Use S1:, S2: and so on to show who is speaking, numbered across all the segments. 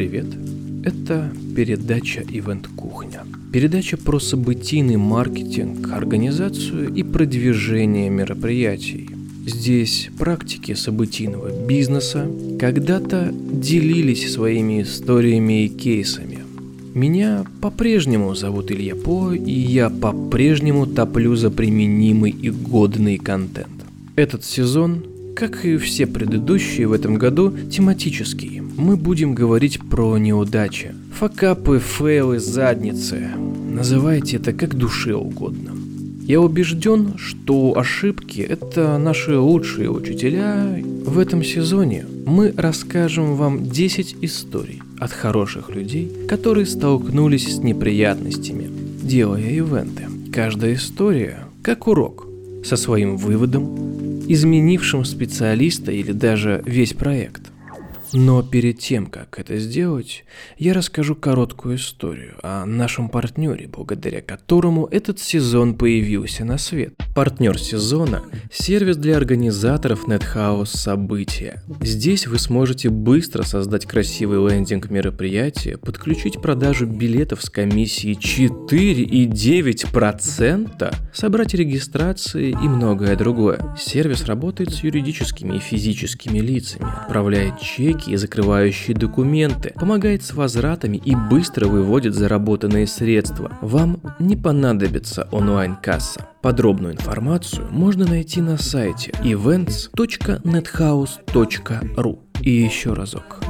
S1: привет! Это передача «Ивент Кухня». Передача про событийный маркетинг, организацию и продвижение мероприятий. Здесь практики событийного бизнеса когда-то делились своими историями и кейсами. Меня по-прежнему зовут Илья По, и я по-прежнему топлю за применимый и годный контент. Этот сезон как и все предыдущие в этом году, тематический. Мы будем говорить про неудачи, факапы, фейлы, задницы. Называйте это как душе угодно. Я убежден, что ошибки – это наши лучшие учителя. В этом сезоне мы расскажем вам 10 историй от хороших людей, которые столкнулись с неприятностями, делая ивенты. Каждая история как урок, со своим выводом, изменившим специалиста или даже весь проект. Но перед тем, как это сделать, я расскажу короткую историю о нашем партнере, благодаря которому этот сезон появился на свет. Партнер сезона – сервис для организаторов NetHouse события. Здесь вы сможете быстро создать красивый лендинг мероприятия, подключить продажу билетов с комиссией 4,9%, собрать регистрации и многое другое. Сервис работает с юридическими и физическими лицами, отправляет чеки и закрывающие документы, помогает с возвратами и быстро выводит заработанные средства. Вам не понадобится онлайн-касса. Подробную информацию можно найти на сайте events.nethouse.ru. И еще разок.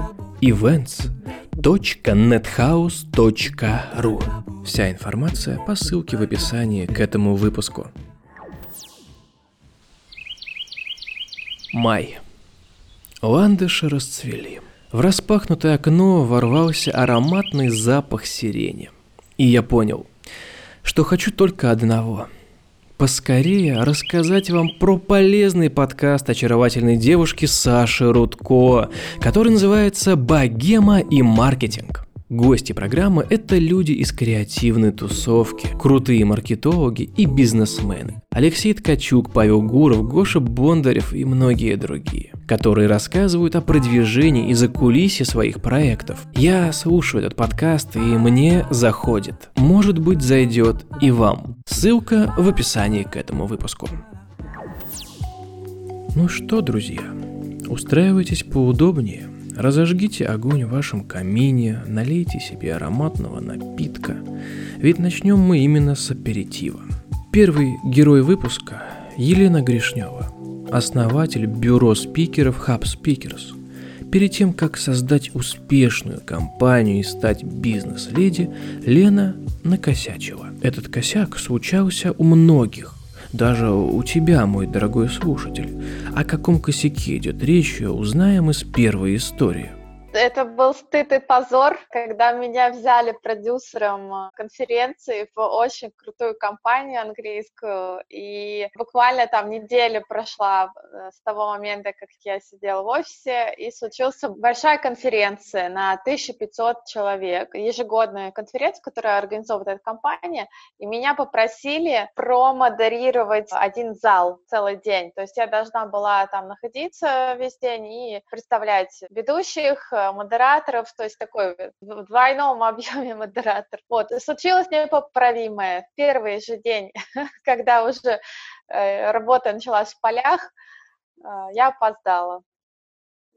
S1: events.nethouse.ru. Вся информация по ссылке в описании к этому выпуску. Май. Ландыши расцвели. В распахнутое окно ворвался ароматный запах сирени. И я понял, что хочу только одного – поскорее рассказать вам про полезный подкаст очаровательной девушки Саши Рудко, который называется «Богема и маркетинг». Гости программы – это люди из креативной тусовки, крутые маркетологи и бизнесмены. Алексей Ткачук, Павел Гуров, Гоша Бондарев и многие другие, которые рассказывают о продвижении и закулисье своих проектов. Я слушаю этот подкаст и мне заходит. Может быть зайдет и вам. Ссылка в описании к этому выпуску. Ну что, друзья, устраивайтесь поудобнее – Разожгите огонь в вашем камине, налейте себе ароматного напитка, ведь начнем мы именно с аперитива. Первый герой выпуска – Елена Гришнева, основатель бюро спикеров Hub Speakers. Перед тем, как создать успешную компанию и стать бизнес-леди, Лена накосячила. Этот косяк случался у многих, даже у тебя, мой дорогой слушатель. О каком косяке идет речь, узнаем из первой истории.
S2: Это был стыд и позор, когда меня взяли продюсером э, конференции в очень крутую компанию английскую, и буквально там неделя прошла э, с того момента, как я сидела в офисе, и случилась большая конференция на 1500 человек, ежегодная конференция, которая организовывает эта компания, и меня попросили промодерировать один зал целый день, то есть я должна была там находиться весь день и представлять ведущих, модераторов, то есть такой в двойном объеме модератор. Вот, случилось непоправимое. В первый же день, когда уже э, работа началась в полях, э, я опоздала.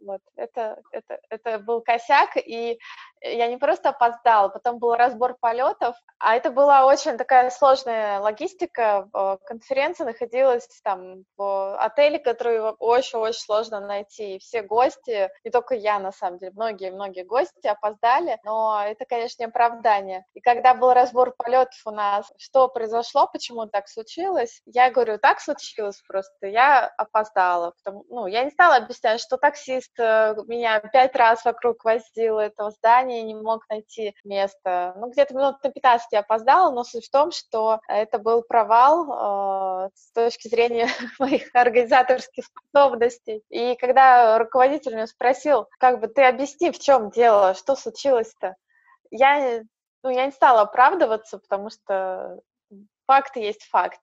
S2: Вот, это, это, это был косяк, и я не просто опоздала, потом был разбор полетов, а это была очень такая сложная логистика. Конференция находилась там в отеле, который очень-очень сложно найти. И все гости, не только я, на самом деле, многие-многие гости опоздали, но это, конечно, не оправдание. И когда был разбор полетов у нас, что произошло, почему так случилось, я говорю, так случилось просто, я опоздала. Потому, ну, я не стала объяснять, что таксист э, меня пять раз вокруг возил этого здания, компании не мог найти место. Ну, где-то минут на 15 я опоздала, но суть в том, что это был провал э, с точки зрения моих организаторских способностей. И когда руководитель меня спросил, как бы ты объясни, в чем дело, что случилось-то, я, ну, я не стала оправдываться, потому что факт есть факт.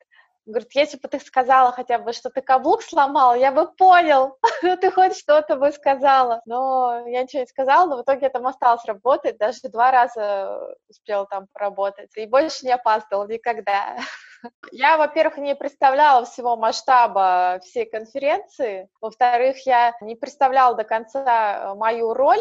S2: Говорит, если бы ты сказала хотя бы, что ты каблук сломал, я бы понял, ну ты хоть что-то бы сказала. Но я ничего не сказала, но в итоге я там осталось работать, даже два раза успела там поработать, и больше не опаздывала никогда. Я, во-первых, не представляла всего масштаба всей конференции. Во-вторых, я не представляла до конца мою роль,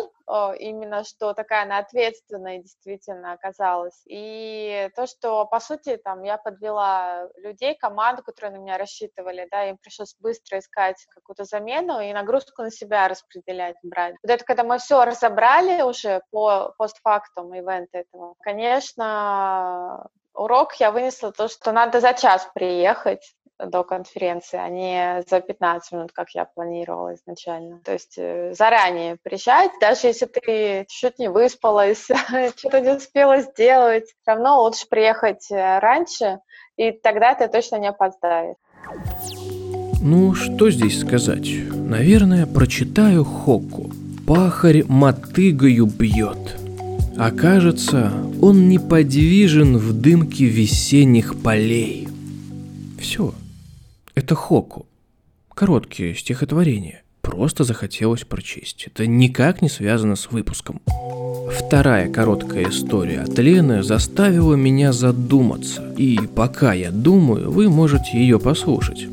S2: именно что такая она ответственная действительно оказалась. И то, что, по сути, там я подвела людей, команду, которые на меня рассчитывали, да, им пришлось быстро искать какую-то замену и нагрузку на себя распределять, брать. Вот это когда мы все разобрали уже по постфактум ивента этого, конечно, урок я вынесла то, что надо за час приехать до конференции, а не за 15 минут, как я планировала изначально. То есть э, заранее приезжать, даже если ты чуть-чуть не выспалась, что-то не успела сделать, все равно лучше приехать э, раньше, и тогда ты точно не опоздаешь.
S1: Ну, что здесь сказать? Наверное, прочитаю Хокку. Пахарь мотыгою бьет. Окажется, он неподвижен в дымке весенних полей. Все. Это Хоку. Короткие стихотворения. Просто захотелось прочесть. Это никак не связано с выпуском. Вторая короткая история от Лены заставила меня задуматься. И пока я думаю, вы можете ее послушать.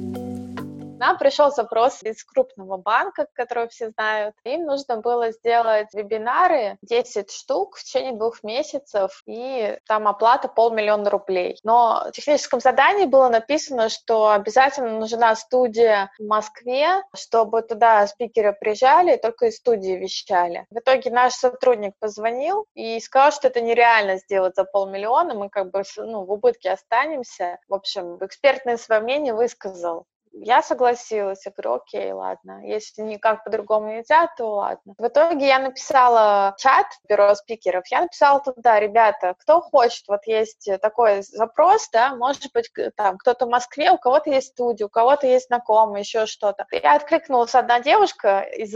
S2: Нам пришел запрос из крупного банка, который все знают. Им нужно было сделать вебинары 10 штук в течение двух месяцев, и там оплата полмиллиона рублей. Но в техническом задании было написано, что обязательно нужна студия в Москве, чтобы туда спикеры приезжали и только из студии вещали. В итоге наш сотрудник позвонил и сказал, что это нереально сделать за полмиллиона, мы как бы ну, в убытке останемся. В общем, экспертное свое мнение высказал. Я согласилась, я говорю, окей, ладно, если никак по-другому нельзя, то ладно. В итоге я написала чат бюро спикеров, я написала туда, ребята, кто хочет, вот есть такой запрос, да, может быть, там кто-то в Москве, у кого-то есть студия, у кого-то есть знакомый, еще что-то. Я откликнулась одна девушка из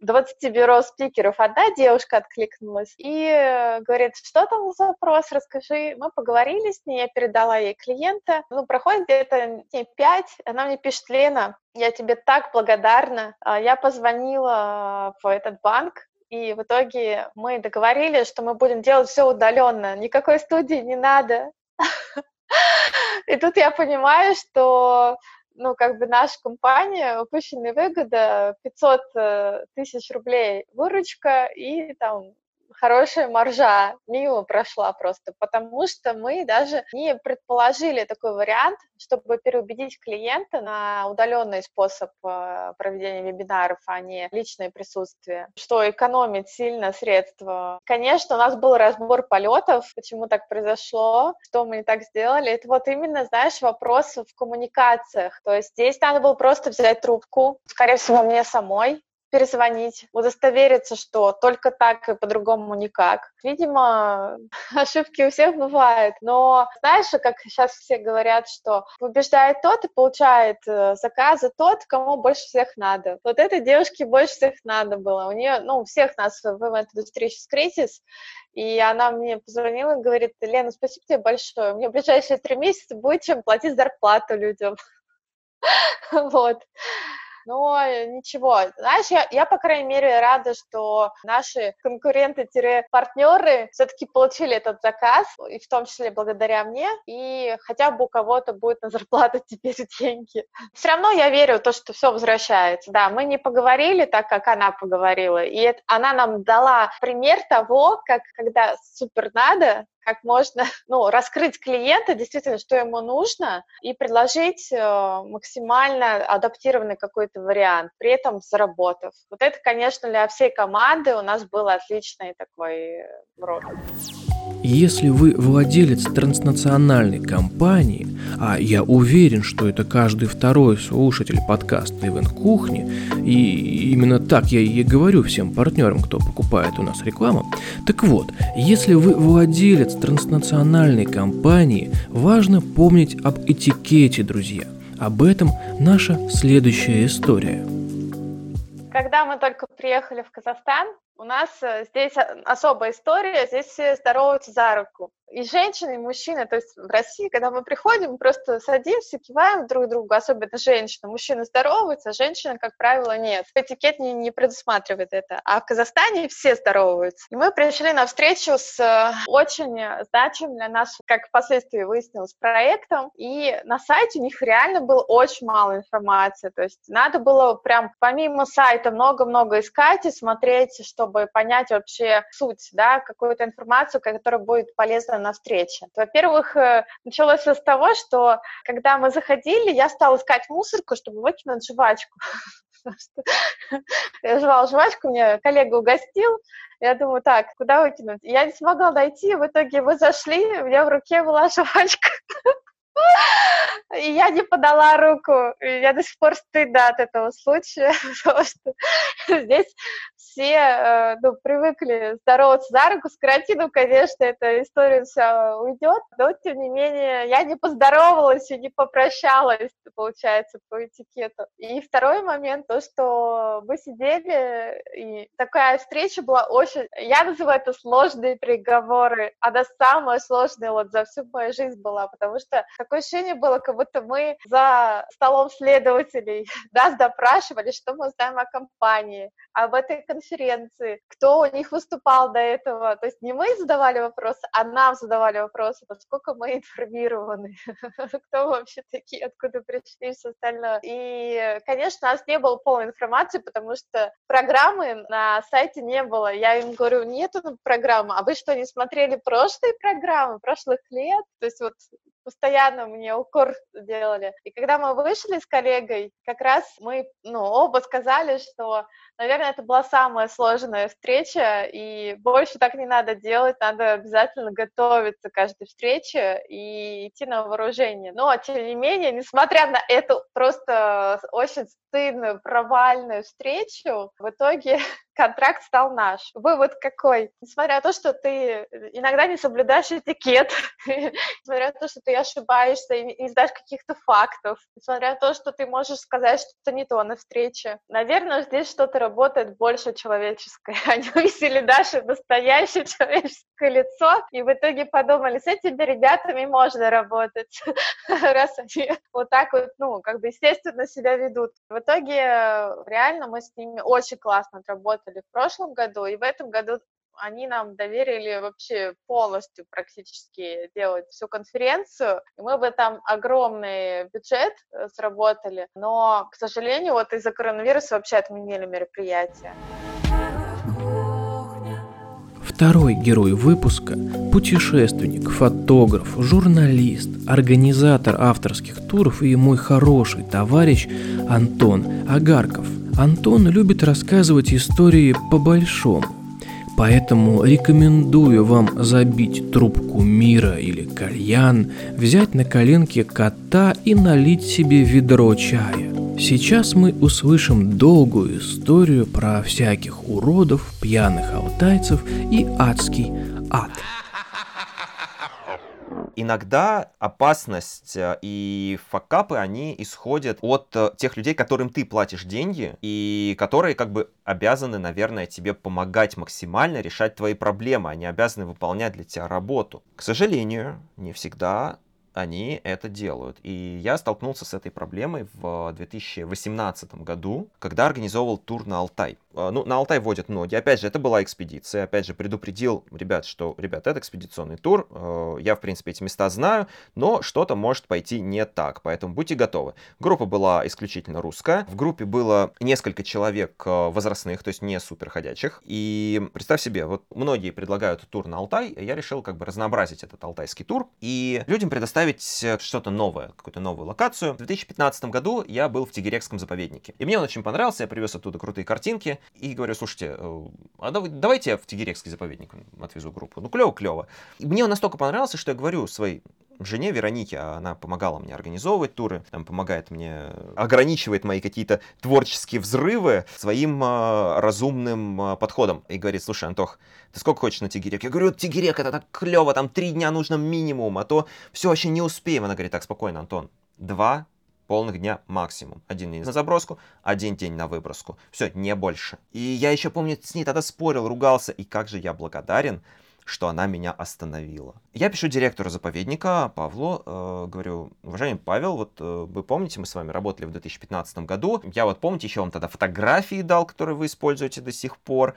S2: 20 бюро спикеров одна девушка откликнулась и э, говорит, что там за запрос, расскажи. Мы поговорили с ней, я передала ей клиента. Ну, проходит где-то дней пять, она мне пишет, Лена, я тебе так благодарна. А, я позвонила в этот банк, и в итоге мы договорились, что мы будем делать все удаленно, никакой студии не надо. И тут я понимаю, что ну, как бы наша компания, упущенная выгода 500 э, тысяч рублей выручка и там хорошая маржа мимо прошла просто, потому что мы даже не предположили такой вариант, чтобы переубедить клиента на удаленный способ э, проведения вебинаров, а не личное присутствие, что экономит сильно средства. Конечно, у нас был разбор полетов, почему так произошло, что мы не так сделали. Это вот именно, знаешь, вопрос в коммуникациях. То есть здесь надо было просто взять трубку, скорее всего, мне самой, перезвонить, удостовериться, что только так и по-другому никак. Видимо, ошибки у всех бывают, но знаешь, как сейчас все говорят, что побеждает тот и получает э, заказы тот, кому больше всех надо. Вот этой девушке больше всех надо было. У нее, ну, у всех нас в ивент-индустрии сейчас кризис, и она мне позвонила и говорит, Лена, спасибо тебе большое, мне в ближайшие три месяца будет чем платить зарплату людям. Вот. Но ничего, знаешь, я, я, по крайней мере, рада, что наши конкуренты-партнеры все-таки получили этот заказ, и в том числе благодаря мне, и хотя бы у кого-то будет на зарплату теперь деньги. Все равно я верю в то, что все возвращается. Да, мы не поговорили так, как она поговорила, и это, она нам дала пример того, как когда супер надо, как можно ну, раскрыть клиента, действительно, что ему нужно, и предложить э, максимально адаптированный какой-то вариант, при этом заработав. Вот это, конечно, для всей команды у нас был отличный такой урок.
S1: Если вы владелец транснациональной компании, а я уверен, что это каждый второй слушатель подкаста Ивен Кухни, и именно так я и говорю всем партнерам, кто покупает у нас рекламу, так вот, если вы владелец транснациональной компании, важно помнить об этикете, друзья. Об этом наша следующая история.
S2: Когда мы только приехали в Казахстан, у нас э, здесь особая история, здесь здороваются за руку. И женщины, и мужчины. То есть в России, когда мы приходим, просто садимся, киваем друг другу, особенно женщины. Мужчины здороваются, а женщины, как правило, нет. Этикет не, не предусматривает это. А в Казахстане все здороваются. И мы пришли на встречу с э, очень значимым для нас, как впоследствии выяснилось, проектом. И на сайте у них реально было очень мало информации. То есть надо было прям помимо сайта много-много искать и смотреть, чтобы понять вообще суть, да, какую-то информацию, которая будет полезна на встрече. Во-первых, э, началось с того, что когда мы заходили, я стала искать мусорку, чтобы выкинуть жвачку. Я жевала жвачку, мне коллега угостил, я думаю, так, куда выкинуть? Я не смогла найти, в итоге вы зашли, у меня в руке была жвачка. И я не подала руку. Я до сих пор стыда от этого случая, потому что здесь все э, ну, привыкли здороваться за руку. С карантином, конечно, эта история вся уйдет, но, тем не менее, я не поздоровалась и не попрощалась, получается, по этикету. И второй момент, то, что мы сидели, и такая встреча была очень... Я называю это сложные приговоры. Она самая сложная вот за всю мою жизнь была, потому что такое ощущение было, как будто мы за столом следователей нас допрашивали, что мы знаем о компании, об этой конференции, кто у них выступал до этого. То есть не мы задавали вопросы, а нам задавали вопросы, насколько мы информированы, кто вообще такие, откуда пришли, все остальное. И, конечно, у нас не было полной информации, потому что программы на сайте не было. Я им говорю, нету программы, а вы что, не смотрели прошлые программы, прошлых лет? То есть вот постоянно мне укор делали. И когда мы вышли с коллегой, как раз мы, ну, оба сказали, что, наверное, это была самая сложная встреча, и больше так не надо делать, надо обязательно готовиться к каждой встрече и идти на вооружение. Но, тем не менее, несмотря на эту просто очень стыдную, провальную встречу, в итоге контракт стал наш. Вывод какой? Несмотря на то, что ты иногда не соблюдаешь этикет, несмотря на то, что ты ошибаешься и не знаешь каких-то фактов, несмотря на то, что ты можешь сказать что-то не то на встрече, наверное, здесь что-то работает больше человеческое. Они увидели наше настоящее человеческое лицо и в итоге подумали, с этими ребятами можно работать, раз они вот так вот, ну, как бы естественно себя ведут. В итоге реально мы с ними очень классно отработали в прошлом году, и в этом году они нам доверили вообще полностью практически делать всю конференцию. И мы бы там огромный бюджет э, сработали, но, к сожалению, вот из-за коронавируса вообще отменили мероприятие.
S1: Второй герой выпуска – путешественник, фотограф, журналист, организатор авторских туров и мой хороший товарищ Антон Агарков. Антон любит рассказывать истории по-большому, Поэтому рекомендую вам забить трубку мира или кальян, взять на коленки кота и налить себе ведро чая. Сейчас мы услышим долгую историю про всяких уродов, пьяных алтайцев и адский ад
S3: иногда опасность э, и факапы, они исходят от э, тех людей, которым ты платишь деньги, и которые как бы обязаны, наверное, тебе помогать максимально решать твои проблемы, они обязаны выполнять для тебя работу. К сожалению, не всегда они это делают. И я столкнулся с этой проблемой в 2018 году, когда организовывал тур на Алтай. А, ну, на Алтай водят ноги. Опять же, это была экспедиция. Опять же, предупредил ребят, что, ребят, это экспедиционный тур. А, я, в принципе, эти места знаю, но что-то может пойти не так, поэтому будьте готовы. Группа была исключительно русская. В группе было несколько человек а, возрастных, то есть не суперходячих. И представь себе, вот многие предлагают тур на Алтай, я решил как бы разнообразить этот алтайский тур и людям предоставить что-то новое, какую-то новую локацию. В 2015 году я был в Тигерекском заповеднике. И мне он очень понравился, я привез оттуда крутые картинки и говорю, слушайте, э, а давайте я в Тигерекский заповедник отвезу группу. Ну, клево-клево. Мне он настолько понравился, что я говорю своей жене Веронике, а она помогала мне организовывать туры, там помогает мне, ограничивает мои какие-то творческие взрывы своим э, разумным э, подходом. И говорит, слушай, Антох, ты сколько хочешь на Тигерек? Я говорю, Тигерек, это так клево, там три дня нужно минимум, а то все вообще не успеем. Она говорит, так, спокойно, Антон, два полных дня максимум. Один день на заброску, один день на выброску. Все, не больше. И я еще помню, с ней тогда спорил, ругался. И как же я благодарен, что она меня остановила. Я пишу директору заповедника Павлу, э, говорю, уважаемый Павел, вот э, вы помните, мы с вами работали в 2015 году, я вот помните, еще вам тогда фотографии дал, которые вы используете до сих пор.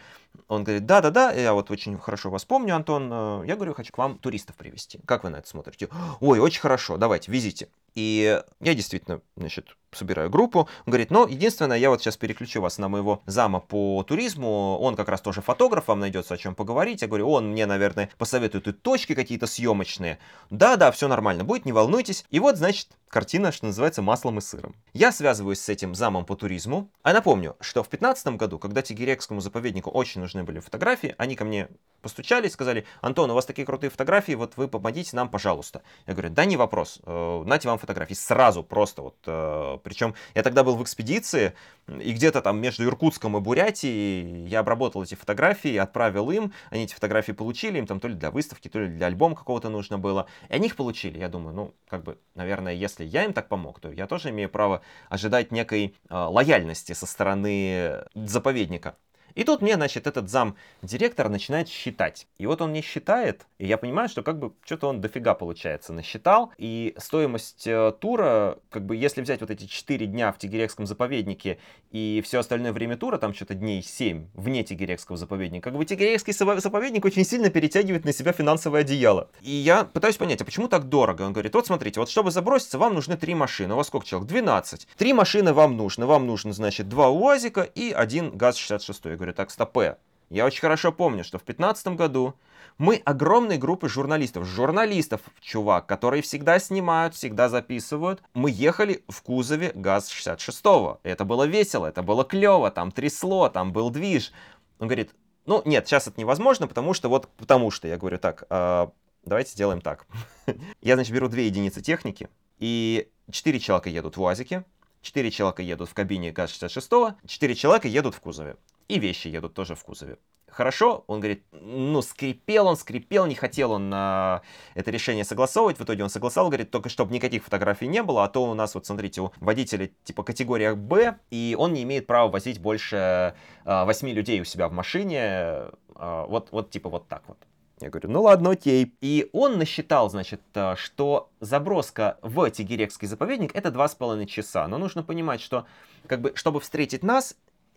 S3: Он говорит, да-да-да, я вот очень хорошо вас помню, Антон. Э, я говорю, хочу к вам туристов привести. Как вы на это смотрите? Ой, очень хорошо, давайте, везите. И я действительно, значит, собираю группу. Он говорит, ну, единственное, я вот сейчас переключу вас на моего зама по туризму. Он как раз тоже фотограф, вам найдется о чем поговорить. Я говорю, он мне, наверное, посоветует и точки какие-то съемочные. Да-да, все нормально будет, не волнуйтесь. И вот, значит, картина, что называется, маслом и сыром. Я связываюсь с этим замом по туризму. А напомню, что в 2015 году, когда Тигирекскому заповеднику очень нужны были фотографии, они ко мне постучали и сказали, Антон, у вас такие крутые фотографии, вот вы помогите нам, пожалуйста. Я говорю, да не вопрос, э, нате вам фотографии сразу, просто вот. Э, Причем я тогда был в экспедиции, и где-то там между Иркутском и Бурятией я обработал эти фотографии, отправил им, они эти фотографии получили, им там то ли для выставки, то ли для альбома какого-то нужно было, и они их получили. Я думаю, ну, как бы, наверное, если я им так помог, то я тоже имею право ожидать некой э, лояльности со стороны заповедника. И тут мне, значит, этот зам директора начинает считать. И вот он не считает, и я понимаю, что как бы что-то он дофига, получается, насчитал. И стоимость э, тура, как бы если взять вот эти 4 дня в Тигерекском заповеднике и все остальное время тура, там что-то дней 7 вне Тигерекского заповедника, как бы Тигерекский заповедник очень сильно перетягивает на себя финансовое одеяло. И я пытаюсь понять, а почему так дорого? Он говорит, вот смотрите, вот чтобы заброситься, вам нужны 3 машины. У вас сколько человек? 12. Три машины вам нужно. Вам нужно, значит, два УАЗика и один ГАЗ-66 говорю, так, стопе. Я очень хорошо помню, что в 2015 году мы огромной группы журналистов, журналистов, чувак, которые всегда снимают, всегда записывают, мы ехали в кузове ГАЗ-66. Это было весело, это было клево, там трясло, там был движ. Он говорит, ну нет, сейчас это невозможно, потому что вот, потому что, я говорю, так, э, давайте сделаем так. я, значит, беру две единицы техники, и четыре человека едут в УАЗике, четыре человека едут в кабине ГАЗ-66, четыре человека едут в кузове и вещи едут тоже в кузове. Хорошо, он говорит, ну, скрипел он, скрипел, не хотел он а, это решение согласовывать, в итоге он согласовал, говорит, только чтобы никаких фотографий не было, а то у нас, вот смотрите, у водителя типа категория Б, и он не имеет права возить больше 8 людей у себя в машине, а, вот, вот типа вот так вот. Я говорю, ну ладно, окей. И он насчитал, значит, что заброска в Тигирекский заповедник это 2,5 часа. Но нужно понимать, что, как бы, чтобы встретить нас,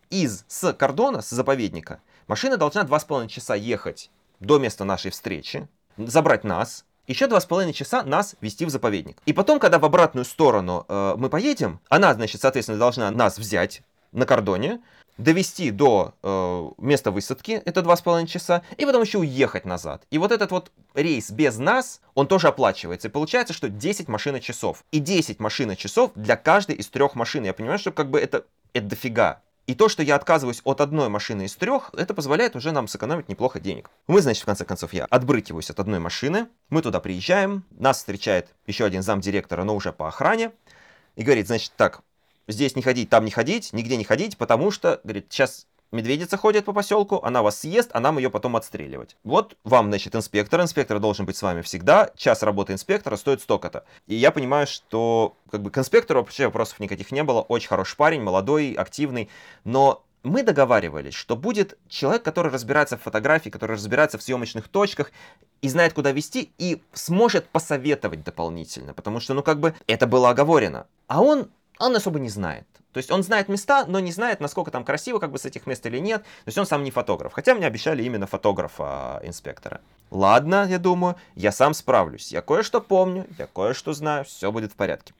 S3: из, с кордона, с заповедника, машина должна 2,5 часа ехать до места нашей встречи, забрать нас, еще два с половиной часа нас вести в заповедник. И потом, когда в обратную сторону э, мы поедем, она, значит, соответственно, должна нас взять на кордоне, довести до э, места высадки, это два с половиной часа, и потом еще уехать назад. И вот этот вот рейс без нас, он тоже оплачивается. И получается, что 10 машиночасов. И 10 машиночасов для каждой из трех машин. Я понимаю, что как бы это, это дофига. И то, что я отказываюсь от одной машины из трех, это позволяет уже нам сэкономить неплохо денег. Мы, значит, в конце концов, я отбрыкиваюсь от одной машины, мы туда приезжаем, нас встречает еще один зам директора, но уже по охране, и говорит, значит, так, здесь не ходить, там не ходить, нигде не ходить, потому что, говорит, сейчас медведица ходит по поселку, она вас съест, а нам ее потом отстреливать. Вот вам, значит, инспектор. Инспектор должен быть с вами всегда. Час работы инспектора стоит столько-то. И я понимаю, что как бы к инспектору вообще вопросов никаких не было. Очень хороший парень, молодой, активный. Но мы договаривались, что будет человек, который разбирается в фотографии, который разбирается в съемочных точках и знает, куда вести, и сможет посоветовать дополнительно, потому что, ну, как бы, это было оговорено. А он, он особо не знает. То есть он знает места, но не знает, насколько там красиво как бы с этих мест или нет. То есть он сам не фотограф. Хотя мне обещали именно фотографа-инспектора. Ладно, я думаю, я сам справлюсь. Я кое-что помню, я кое-что знаю, все будет в порядке.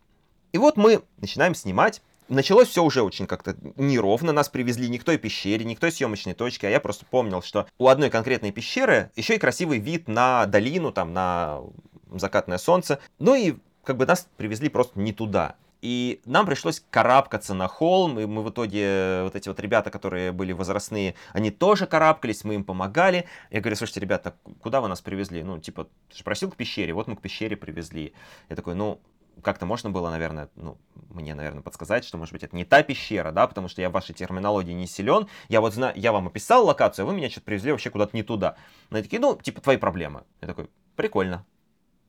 S3: И вот мы начинаем снимать. Началось все уже очень как-то неровно. Нас привезли не к той пещере, не к той съемочной точке, а я просто помнил, что у одной конкретной пещеры еще и красивый вид на долину, там, на закатное солнце. Ну и как бы нас привезли просто не туда. И нам пришлось карабкаться на холм, и мы в итоге, вот эти вот ребята, которые были возрастные, они тоже карабкались, мы им помогали. Я говорю, слушайте, ребята, куда вы нас привезли? Ну, типа, ты же просил к пещере, вот мы к пещере привезли. Я такой, ну, как-то можно было, наверное, ну, мне, наверное, подсказать, что, может быть, это не та пещера, да, потому что я в вашей терминологии не силен. Я вот знаю, я вам описал локацию, а вы меня что-то привезли вообще куда-то не туда. Они такие, ну, типа, твои проблемы. Я такой, прикольно.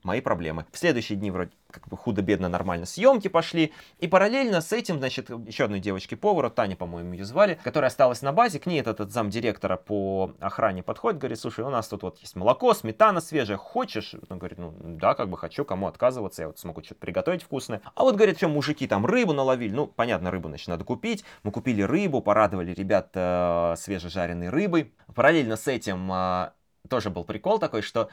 S3: Мои проблемы. В следующие дни вроде как бы худо-бедно нормально съемки пошли. И параллельно с этим, значит, еще одной девочке-повара, Таня, по-моему, ее звали, которая осталась на базе, к ней этот, этот замдиректора по охране подходит, говорит, слушай, у нас тут вот есть молоко, сметана свежая, хочешь? Он говорит, ну да, как бы хочу, кому отказываться, я вот смогу что-то приготовить вкусное. А вот, говорит, что мужики там рыбу наловили, ну, понятно, рыбу, значит, надо купить. Мы купили рыбу, порадовали ребят э, свежежаренной рыбой. Параллельно с этим э, тоже был прикол такой, что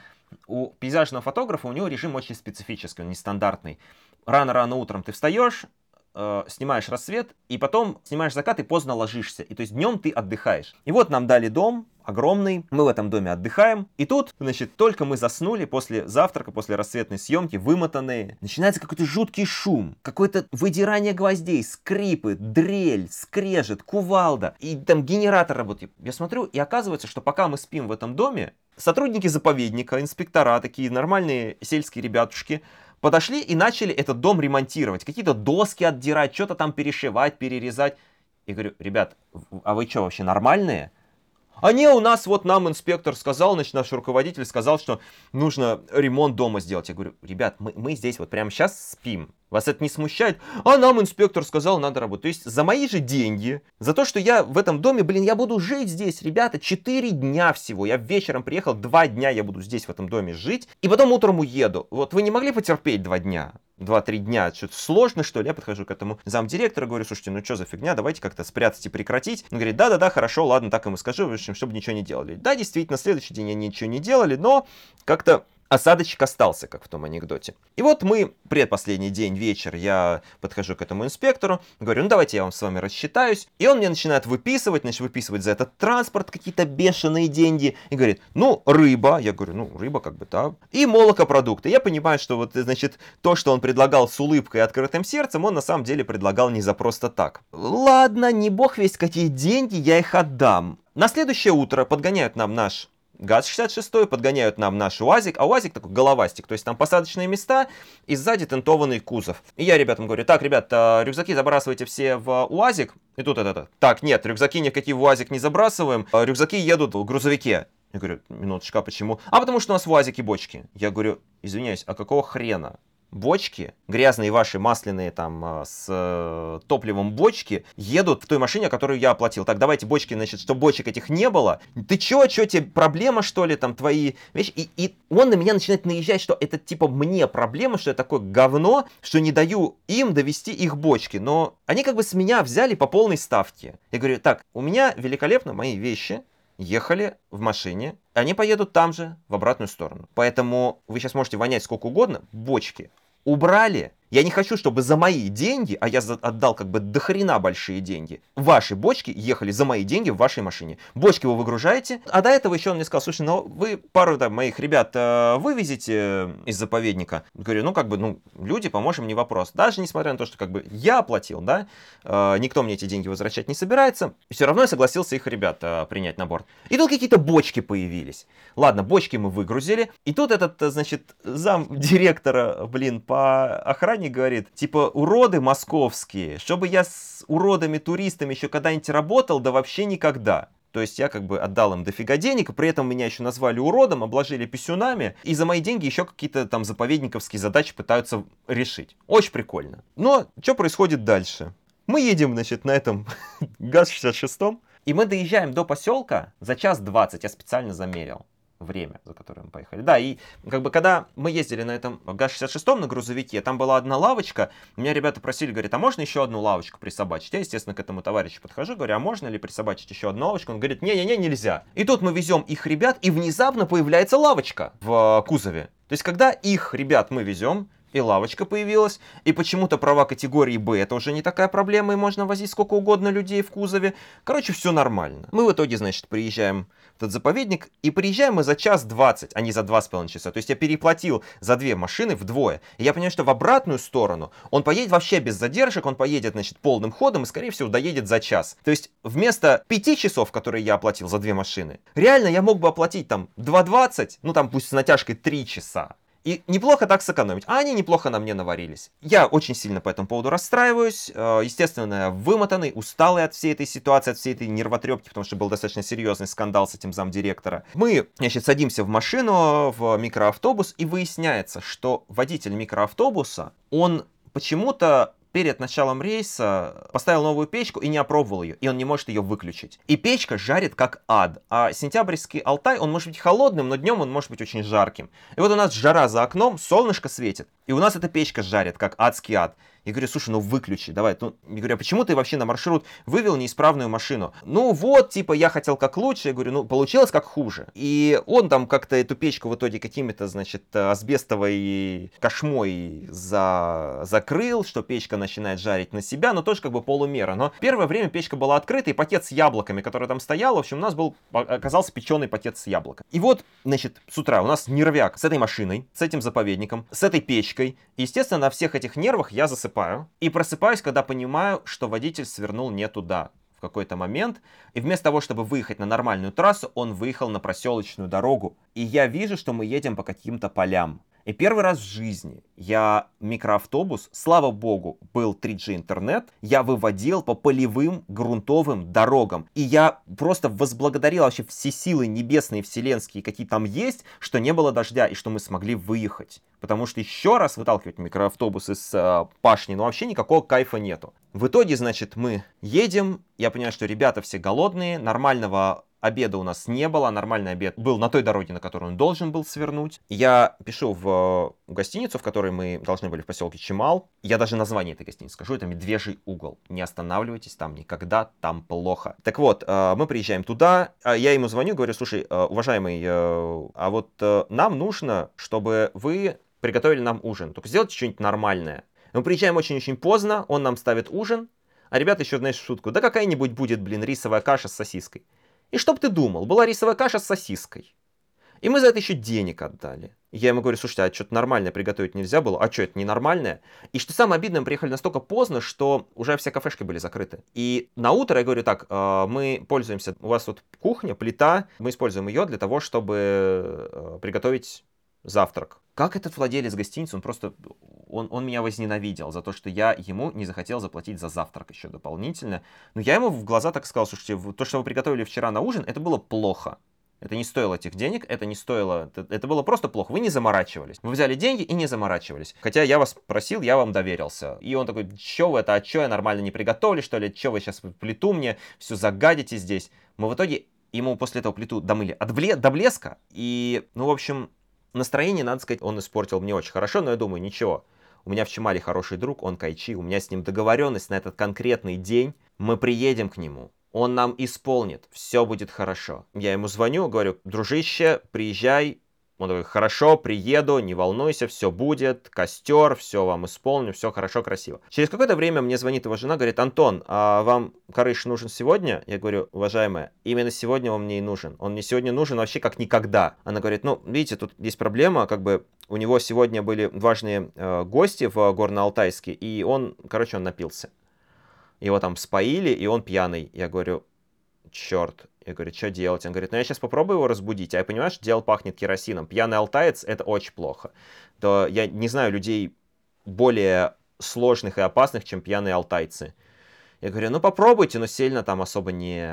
S3: у пейзажного фотографа у него режим очень специфический, он нестандартный. Рано-рано утром ты встаешь, э, снимаешь рассвет, и потом снимаешь закат и поздно ложишься. И то есть днем ты отдыхаешь. И вот нам дали дом, огромный, мы в этом доме отдыхаем, и тут, значит, только мы заснули после завтрака, после рассветной съемки, вымотанные, начинается какой-то жуткий шум, какое-то выдирание гвоздей, скрипы, дрель, скрежет, кувалда, и там генератор работает. Я смотрю, и оказывается, что пока мы спим в этом доме, сотрудники заповедника, инспектора, такие нормальные сельские ребятушки, подошли и начали этот дом ремонтировать. Какие-то доски отдирать, что-то там перешивать, перерезать. И говорю, ребят, а вы что, вообще нормальные? А не, у нас вот нам инспектор сказал, значит, наш руководитель сказал, что нужно ремонт дома сделать. Я говорю, ребят, мы, мы здесь вот прямо сейчас спим. Вас это не смущает? А нам инспектор сказал, надо работать. То есть за мои же деньги, за то, что я в этом доме, блин, я буду жить здесь, ребята, 4 дня всего. Я вечером приехал, 2 дня я буду здесь в этом доме жить, и потом утром уеду. Вот вы не могли потерпеть 2 дня? 2-3 дня, что-то сложно, что ли? Я подхожу к этому замдиректора, говорю, слушайте, ну что за фигня, давайте как-то спрятать и прекратить. Он говорит, да-да-да, хорошо, ладно, так ему скажу, в общем, чтобы ничего не делали. Да, действительно, следующий день они ничего не делали, но как-то осадочек остался, как в том анекдоте. И вот мы, предпоследний день, вечер, я подхожу к этому инспектору, говорю, ну давайте я вам с вами рассчитаюсь. И он мне начинает выписывать, значит, выписывать за этот транспорт какие-то бешеные деньги. И говорит, ну, рыба. Я говорю, ну, рыба как бы, да. И молокопродукты. Я понимаю, что вот, значит, то, что он предлагал с улыбкой и открытым сердцем, он на самом деле предлагал не за просто так. Ладно, не бог весь какие деньги, я их отдам. На следующее утро подгоняют нам наш ГАЗ-66 подгоняют нам наш УАЗик, а УАЗик такой головастик, то есть там посадочные места и сзади тентованный кузов. И я ребятам говорю, так, ребят, а, рюкзаки забрасывайте все в УАЗик, и тут это, так, нет, рюкзаки никакие в УАЗик не забрасываем, а рюкзаки едут в грузовике. Я говорю, минуточка, почему? А потому что у нас в УАЗике бочки. Я говорю, извиняюсь, а какого хрена? Бочки, грязные ваши масляные там а, с э, топливом бочки, едут в той машине, которую я оплатил. Так, давайте бочки, значит, чтобы бочек этих не было. Ты чё, чё, тебе проблема, что ли, там, твои вещи? И, и он на меня начинает наезжать, что это, типа, мне проблема, что я такое говно, что не даю им довести их бочки. Но они как бы с меня взяли по полной ставке. Я говорю, так, у меня великолепно мои вещи, ехали в машине, они поедут там же, в обратную сторону. Поэтому вы сейчас можете вонять сколько угодно, бочки убрали. Я не хочу, чтобы за мои деньги, а я отдал как бы дохрена большие деньги, ваши бочки ехали за мои деньги в вашей машине. Бочки вы выгружаете, а до этого еще он мне сказал, слушай, ну вы пару там, моих ребят э, вывезете из заповедника. Говорю, ну как бы, ну люди, поможем, не вопрос. Даже несмотря на то, что как бы я оплатил, да, э, никто мне эти деньги возвращать не собирается, все равно я согласился их ребят э, принять на борт. И тут какие-то бочки появились. Ладно, бочки мы выгрузили, и тут этот, значит, зам директора, блин, по охране компании говорит, типа, уроды московские, чтобы я с уродами-туристами еще когда-нибудь работал, да вообще никогда. То есть я как бы отдал им дофига денег, при этом меня еще назвали уродом, обложили писюнами, и за мои деньги еще какие-то там заповедниковские задачи пытаются решить. Очень прикольно. Но что происходит дальше? Мы едем, значит, на этом ГАЗ-66, и мы доезжаем до поселка за час двадцать, я специально замерил время, за которое мы поехали. Да, и как бы когда мы ездили на этом ГАЗ-66 на грузовике, там была одна лавочка, меня ребята просили, говорят, а можно еще одну лавочку присобачить? Я, естественно, к этому товарищу подхожу, говорю, а можно ли присобачить еще одну лавочку? Он говорит, не-не-не, нельзя. И тут мы везем их ребят, и внезапно появляется лавочка в кузове. То есть, когда их ребят мы везем, и лавочка появилась, и почему-то права категории Б это уже не такая проблема, и можно возить сколько угодно людей в кузове. Короче, все нормально. Мы в итоге, значит, приезжаем этот заповедник, и приезжаем мы за час 20, а не за два с половиной часа. То есть я переплатил за две машины вдвое. И я понимаю, что в обратную сторону он поедет вообще без задержек, он поедет, значит, полным ходом и, скорее всего, доедет за час. То есть вместо пяти часов, которые я оплатил за две машины, реально я мог бы оплатить там 2.20, ну там пусть с натяжкой 3 часа. И неплохо так сэкономить. А они неплохо на мне наварились. Я очень сильно по этому поводу расстраиваюсь. Э, естественно, вымотанный, усталый от всей этой ситуации, от всей этой нервотрепки, потому что был достаточно серьезный скандал с этим замдиректора. Мы, значит, садимся в машину, в микроавтобус, и выясняется, что водитель микроавтобуса, он почему-то перед началом рейса поставил новую печку и не опробовал ее, и он не может ее выключить. И печка жарит как ад. А сентябрьский Алтай, он может быть холодным, но днем он может быть очень жарким. И вот у нас жара за окном, солнышко светит, и у нас эта печка жарит как адский ад. Я говорю, слушай, ну выключи, давай. Ну, я говорю, а почему ты вообще на маршрут вывел неисправную машину? Ну вот, типа, я хотел как лучше. Я говорю, ну получилось как хуже. И он там как-то эту печку в итоге какими-то, значит, асбестовой кошмой за... закрыл, что печка начинает жарить на себя, но тоже как бы полумера. Но первое время печка была открыта, и пакет с яблоками, который там стоял, в общем, у нас был, оказался печеный пакет с яблоком. И вот, значит, с утра у нас нервяк с этой машиной, с этим заповедником, с этой печкой. И, естественно, на всех этих нервах я засыпаю засыпаю. И просыпаюсь, когда понимаю, что водитель свернул не туда в какой-то момент. И вместо того, чтобы выехать на нормальную трассу, он выехал на проселочную дорогу. И я вижу, что мы едем по каким-то полям. И первый раз в жизни я микроавтобус, слава богу, был 3G интернет, я выводил по полевым грунтовым дорогам. И я просто возблагодарил вообще все силы небесные, вселенские, какие там есть, что не было дождя и что мы смогли выехать. Потому что еще раз выталкивать микроавтобус из э, пашни, ну вообще никакого кайфа нету. В итоге, значит, мы едем, я понимаю, что ребята все голодные, нормального обеда у нас не было, нормальный обед был на той дороге, на которую он должен был свернуть. Я пишу в гостиницу, в которой мы должны были в поселке Чемал. Я даже название этой гостиницы скажу, это «Медвежий угол». Не останавливайтесь там никогда, там плохо. Так вот, э, мы приезжаем туда, а я ему звоню, говорю, слушай, э, уважаемый, э, а вот нам нужно, чтобы вы приготовили нам ужин. Только сделайте что-нибудь нормальное. Мы приезжаем очень-очень поздно, он нам ставит ужин, а ребята еще, знаешь, шутку, да какая-нибудь будет, блин, рисовая каша с сосиской. И чтоб ты думал, была рисовая каша с сосиской. И мы за это еще денег отдали. я ему говорю, слушайте, а что-то нормальное приготовить нельзя было? А что, это ненормальное? И что самое обидное, мы приехали настолько поздно, что уже все кафешки были закрыты. И на утро я говорю, так, э, мы пользуемся, у вас тут кухня, плита, мы используем ее для того, чтобы э, приготовить завтрак. Как этот владелец гостиницы, он просто, он, он меня возненавидел за то, что я ему не захотел заплатить за завтрак еще дополнительно. Но я ему в глаза так сказал, слушайте, то, что вы приготовили вчера на ужин, это было плохо. Это не стоило этих денег, это не стоило, это, было просто плохо. Вы не заморачивались. Вы взяли деньги и не заморачивались. Хотя я вас просил, я вам доверился. И он такой, что вы это, а что я нормально не приготовили, что ли? Что вы сейчас плиту мне все загадите здесь? Мы в итоге ему после этого плиту домыли от вле- до блеска. И, ну, в общем, Настроение, надо сказать, он испортил мне очень хорошо, но я думаю, ничего. У меня в Чемале хороший друг, он Кайчи, у меня с ним договоренность на этот конкретный день. Мы приедем к нему, он нам исполнит, все будет хорошо. Я ему звоню, говорю, дружище, приезжай, он такой, хорошо, приеду, не волнуйся, все будет, костер, все вам исполню, все хорошо, красиво. Через какое-то время мне звонит его жена, говорит, Антон, а вам корыш нужен сегодня? Я говорю, уважаемая, именно сегодня он мне и нужен. Он мне сегодня нужен вообще как никогда. Она говорит, ну, видите, тут есть проблема, как бы у него сегодня были важные э, гости в Горно-Алтайске, и он, короче, он напился. Его там споили, и он пьяный. Я говорю, черт, я говорю, что делать? Он говорит, ну я сейчас попробую его разбудить. А я понимаю, что дело пахнет керосином. Пьяный алтаец — это очень плохо. То я не знаю людей более сложных и опасных, чем пьяные алтайцы. Я говорю, ну попробуйте, но сильно там особо не,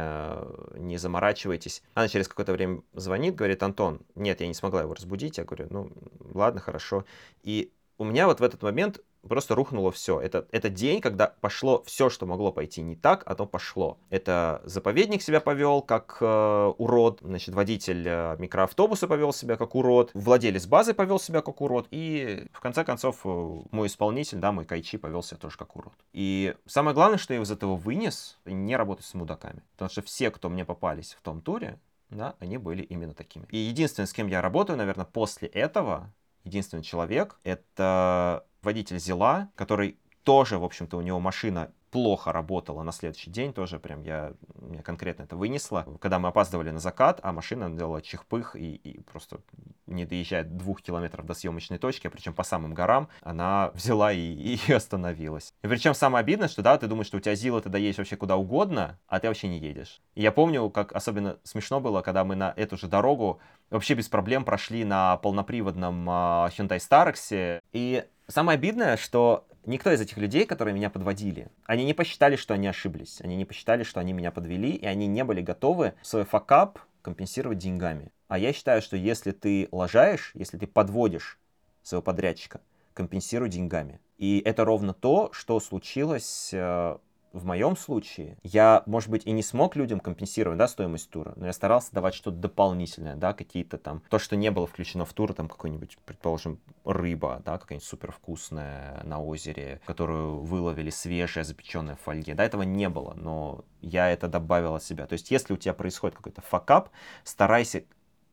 S3: не заморачивайтесь. Она через какое-то время звонит, говорит, Антон, нет, я не смогла его разбудить. Я говорю, ну ладно, хорошо. И у меня вот в этот момент просто рухнуло все. Это, это день, когда пошло все, что могло пойти не так, оно пошло. Это заповедник себя повел как э, урод, значит, водитель э, микроавтобуса повел себя как урод, владелец базы повел себя как урод, и в конце концов э, мой исполнитель, да, мой Кайчи повел себя тоже как урод. И самое главное, что я из этого вынес, не работать с мудаками. Потому что все, кто мне попались в том туре, да, они были именно такими. И единственное, с кем я работаю, наверное, после этого, единственный человек, это водитель Зила, который тоже, в общем-то, у него машина плохо работала на следующий день, тоже прям я, меня конкретно это вынесло. Когда мы опаздывали на закат, а машина делала чихпых и, и просто не доезжая двух километров до съемочной точки, а причем по самым горам, она взяла и, и остановилась. И причем самое обидное, что да, ты думаешь, что у тебя Зила ты доедешь вообще куда угодно, а ты вообще не едешь. И я помню, как особенно смешно было, когда мы на эту же дорогу вообще без проблем прошли на полноприводном uh, Hyundai Starex. И самое обидное, что никто из этих людей, которые меня подводили, они не посчитали, что они ошиблись. Они не посчитали, что они меня подвели, и они не были готовы свой факап компенсировать деньгами. А я считаю, что если ты лажаешь, если ты подводишь своего подрядчика, компенсируй деньгами. И это ровно то, что случилось э, в моем случае я, может быть, и не смог людям компенсировать, да, стоимость тура, но я старался давать что-то дополнительное, да, какие-то там, то, что не было включено в тур, там какой-нибудь, предположим, рыба, да, какая-нибудь супер вкусная на озере, которую выловили свежая, запеченная в фольге, да, этого не было, но я это добавил от себя. То есть, если у тебя происходит какой-то факап, старайся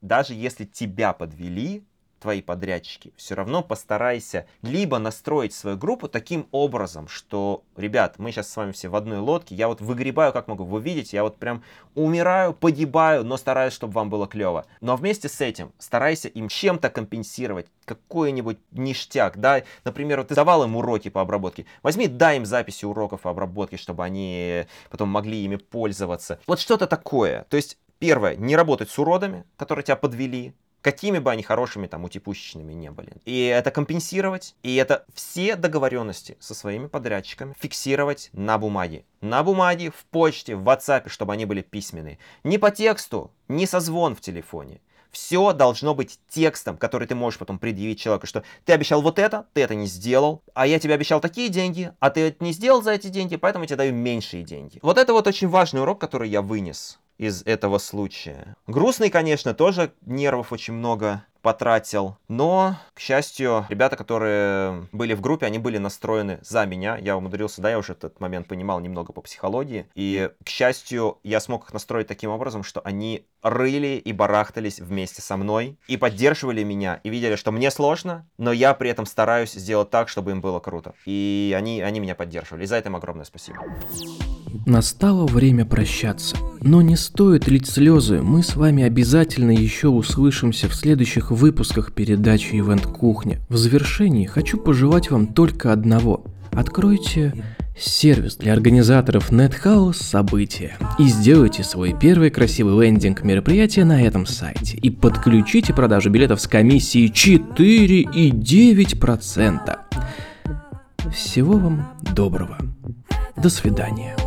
S3: даже если тебя подвели, твои подрядчики, все равно постарайся либо настроить свою группу таким образом, что, ребят, мы сейчас с вами все в одной лодке, я вот выгребаю, как могу, вы видите, я вот прям умираю, погибаю, но стараюсь, чтобы вам было клево. Но вместе с этим старайся им чем-то компенсировать, какой-нибудь ништяк, да, например, вот ты давал им уроки по обработке, возьми, дай им записи уроков по обработке, чтобы они потом могли ими пользоваться. Вот что-то такое. То есть Первое, не работать с уродами, которые тебя подвели какими бы они хорошими там утипущечными не были. И это компенсировать, и это все договоренности со своими подрядчиками фиксировать на бумаге. На бумаге, в почте, в WhatsApp, чтобы они были письменные. Не по тексту, не созвон в телефоне. Все должно быть текстом, который ты можешь потом предъявить человеку, что ты обещал вот это, ты это не сделал, а я тебе обещал такие деньги, а ты это не сделал за эти деньги, поэтому я тебе даю меньшие деньги. Вот это вот очень важный урок, который я вынес из этого случая. Грустный, конечно, тоже нервов очень много потратил. Но, к счастью, ребята, которые были в группе, они были настроены за меня. Я умудрился, да, я уже этот момент понимал немного по психологии. И, к счастью, я смог их настроить таким образом, что они рыли и барахтались вместе со мной и поддерживали меня и видели, что мне сложно, но я при этом стараюсь сделать так, чтобы им было круто. И они, они меня поддерживали. И за это им огромное спасибо.
S1: Настало время прощаться. Но не стоит лить слезы, мы с вами обязательно еще услышимся в следующих выпусках передачи Ивент Кухня. В завершении хочу пожелать вам только одного. Откройте сервис для организаторов NetHouse события и сделайте свой первый красивый лендинг мероприятия на этом сайте и подключите продажу билетов с комиссией 4,9%. Всего вам доброго. До свидания.